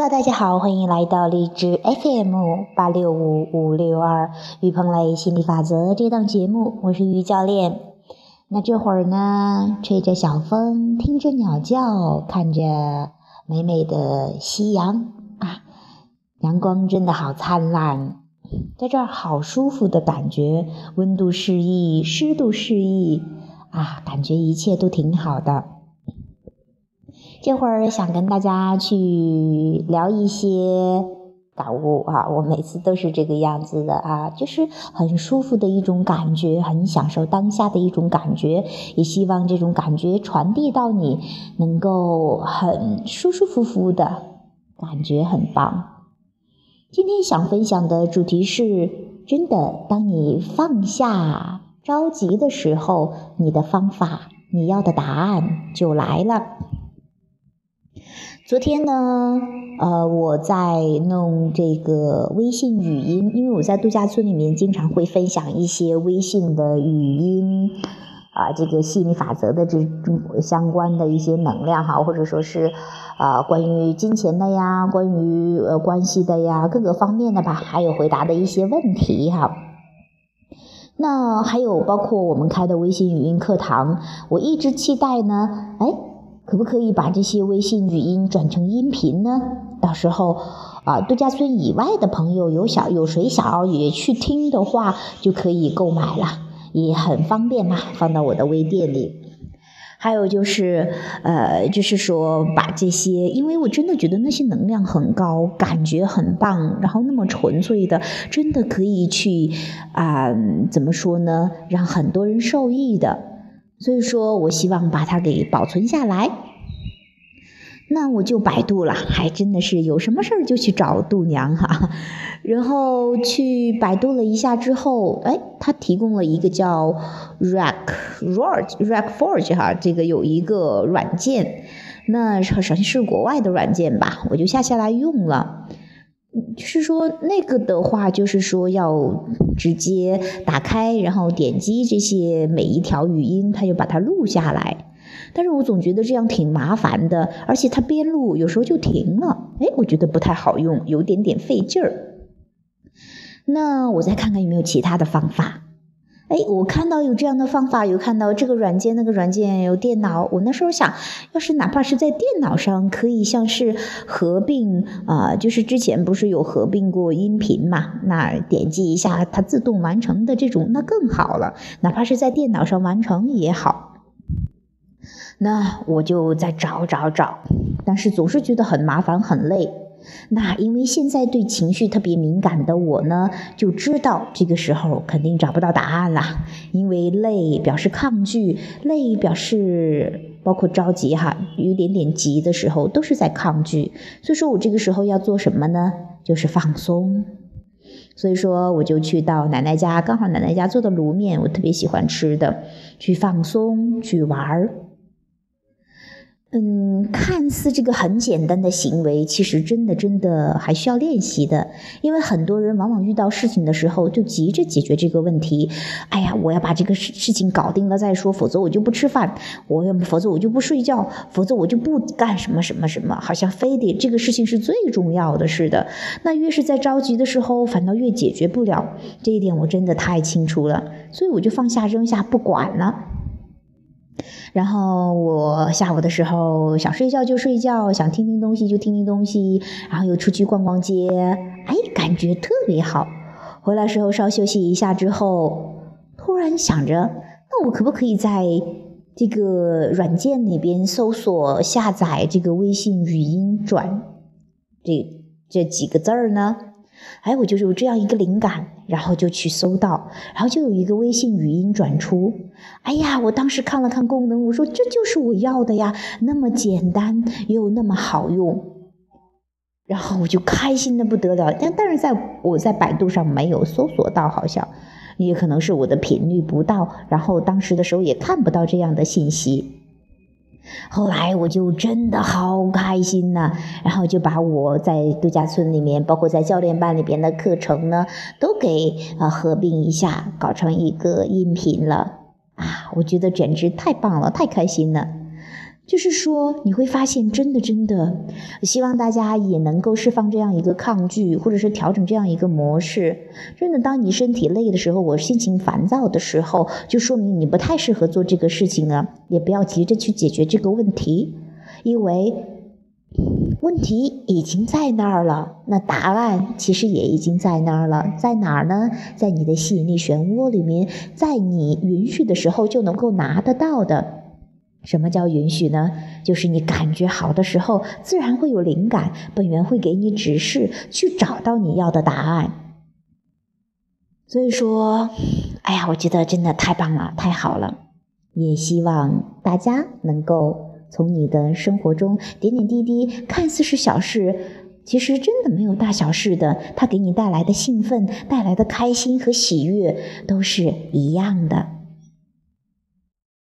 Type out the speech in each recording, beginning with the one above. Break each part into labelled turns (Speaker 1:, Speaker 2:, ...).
Speaker 1: Hello，大家好，欢迎来到荔枝 FM 八六五五六二于鹏磊心理法则这档节目，我是于教练。那这会儿呢，吹着小风，听着鸟叫，看着美美的夕阳啊，阳光真的好灿烂，在这儿好舒服的感觉，温度适宜，湿度适宜啊，感觉一切都挺好的。这会儿想跟大家去聊一些感悟啊，我每次都是这个样子的啊，就是很舒服的一种感觉，很享受当下的一种感觉，也希望这种感觉传递到你，能够很舒舒服服的感觉很棒。今天想分享的主题是：真的，当你放下着急的时候，你的方法，你要的答案就来了。昨天呢，呃，我在弄这个微信语音，因为我在度假村里面经常会分享一些微信的语音，啊，这个吸引力法则的这种相关的一些能量哈，或者说是啊，关于金钱的呀，关于呃关系的呀，各个方面的吧，还有回答的一些问题哈。那还有包括我们开的微信语音课堂，我一直期待呢，哎。可不可以把这些微信语音转成音频呢？到时候啊，度假村以外的朋友有想有谁想要也去听的话，就可以购买了，也很方便嘛，放到我的微店里。还有就是，呃，就是说把这些，因为我真的觉得那些能量很高，感觉很棒，然后那么纯粹的，真的可以去啊，怎么说呢？让很多人受益的。所以说我希望把它给保存下来，那我就百度了，还真的是有什么事儿就去找度娘哈，然后去百度了一下之后，哎，他提供了一个叫 Rack Forge Rack Forge 哈，这个有一个软件，那好像是国外的软件吧，我就下下来用了。就是说，那个的话，就是说要直接打开，然后点击这些每一条语音，它就把它录下来。但是我总觉得这样挺麻烦的，而且它边录有时候就停了，哎，我觉得不太好用，有点点费劲儿。那我再看看有没有其他的方法。哎，我看到有这样的方法，有看到这个软件、那个软件，有电脑。我那时候想，要是哪怕是在电脑上，可以像是合并啊，就是之前不是有合并过音频嘛？那点击一下，它自动完成的这种，那更好了。哪怕是在电脑上完成也好。那我就再找找找，但是总是觉得很麻烦、很累。那因为现在对情绪特别敏感的我呢，就知道这个时候肯定找不到答案了。因为累表示抗拒，累表示包括着急哈，有点点急的时候都是在抗拒。所以说我这个时候要做什么呢？就是放松。所以说我就去到奶奶家，刚好奶奶家做的卤面我特别喜欢吃的，去放松，去玩儿。嗯，看似这个很简单的行为，其实真的真的还需要练习的。因为很多人往往遇到事情的时候，就急着解决这个问题。哎呀，我要把这个事事情搞定了再说，否则我就不吃饭，我要否则我就不睡觉，否则我就不干什么什么什么，好像非得这个事情是最重要的似的。那越是在着急的时候，反倒越解决不了。这一点我真的太清楚了，所以我就放下扔下不管了。然后我下午的时候想睡觉就睡觉，想听听东西就听听东西，然后又出去逛逛街，哎，感觉特别好。回来时候稍休息一下之后，突然想着，那我可不可以在这个软件里边搜索下载这个微信语音转这这几个字儿呢？哎，我就有这样一个灵感，然后就去搜到，然后就有一个微信语音转出。哎呀，我当时看了看功能，我说这就是我要的呀，那么简单又那么好用，然后我就开心的不得了。但但是在我在百度上没有搜索到，好像也可能是我的频率不到，然后当时的时候也看不到这样的信息。后来我就真的好开心呐，然后就把我在度假村里面，包括在教练班里边的课程呢，都给啊合并一下，搞成一个音频了啊！我觉得简直太棒了，太开心了。就是说，你会发现，真的，真的，希望大家也能够释放这样一个抗拒，或者是调整这样一个模式。真的，当你身体累的时候，我心情烦躁的时候，就说明你不太适合做这个事情了。也不要急着去解决这个问题，因为问题已经在那儿了。那答案其实也已经在那儿了，在哪儿呢？在你的吸引力漩涡里面，在你允许的时候就能够拿得到的。什么叫允许呢？就是你感觉好的时候，自然会有灵感，本源会给你指示，去找到你要的答案。所以说，哎呀，我觉得真的太棒了，太好了。也希望大家能够从你的生活中点点滴滴，看似是小事，其实真的没有大小事的。它给你带来的兴奋、带来的开心和喜悦，都是一样的。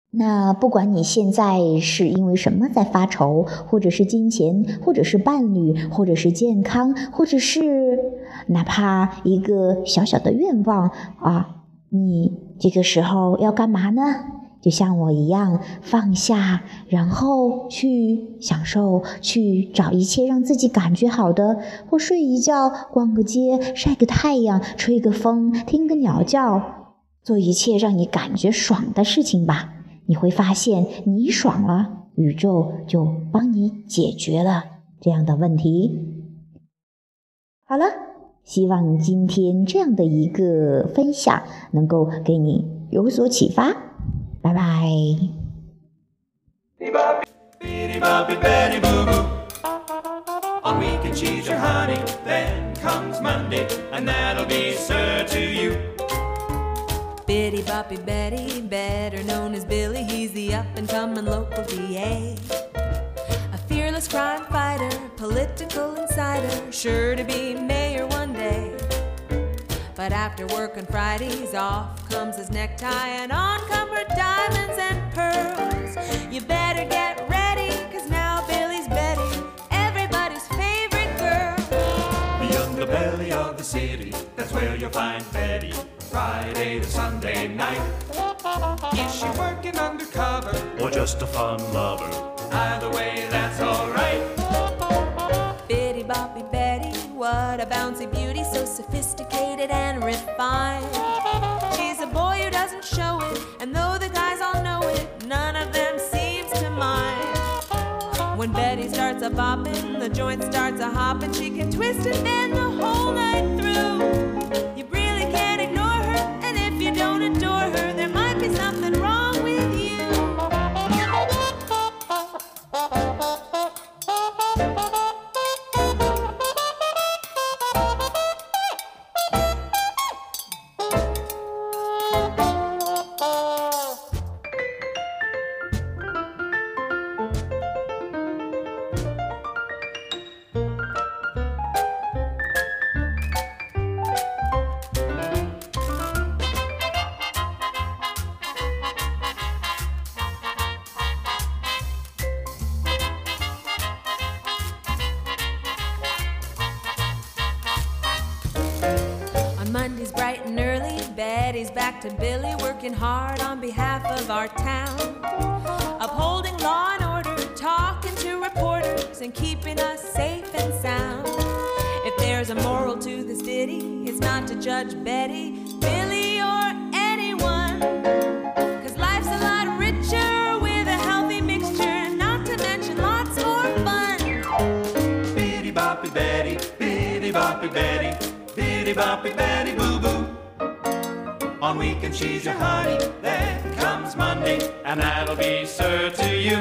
Speaker 1: 那不管你现在是因为什么在发愁，或者是金钱，或者是伴侣，或者是健康，或者是哪怕一个小小的愿望啊，你这个时候要干嘛呢？就像我一样，放下，然后去享受，去找一切让自己感觉好的，或睡一觉，逛个街，晒个太阳，吹个风，听个鸟叫，做一切让你感觉爽的事情吧。你会发现，你爽了，宇宙就帮你解决了这样的问题。好了，希望今天这样的一个分享能够给你有所启发。拜拜。
Speaker 2: Bitty Boppy Betty, better known as Billy, he's the up and coming local DA. A fearless crime fighter, political insider, sure to be mayor one day. But after work on Fridays, off comes his necktie and on come her diamonds and pearls. You better get ready, cause now Billy's Betty, everybody's favorite girl.
Speaker 3: Beyond the belly of the city, that's where you'll find Betty. Friday to Sunday night. Is she working undercover or just a fun lover? Either way, that's alright.
Speaker 2: Bitty Boppy Betty, what a bouncy beauty, so sophisticated and refined. She's a boy who doesn't show it, and though the guys all know it, none of them seems to mind. When Betty starts a bopping, the joint starts a hopping, she can twist and bend the whole night through. Bright and early, Betty's back to Billy, working hard on behalf of our town. Upholding law and order, talking to reporters, and keeping us safe and sound. If there's a moral to this ditty, it's not to judge Betty, Billy, or anyone. Cause life's a lot richer with a healthy mixture, not to mention lots more fun.
Speaker 3: Bitty boppy Betty, bitty boppy Betty, bitty boppy Betty boo boo. On weekends she's your honey, then comes Monday, and that'll be sir to you.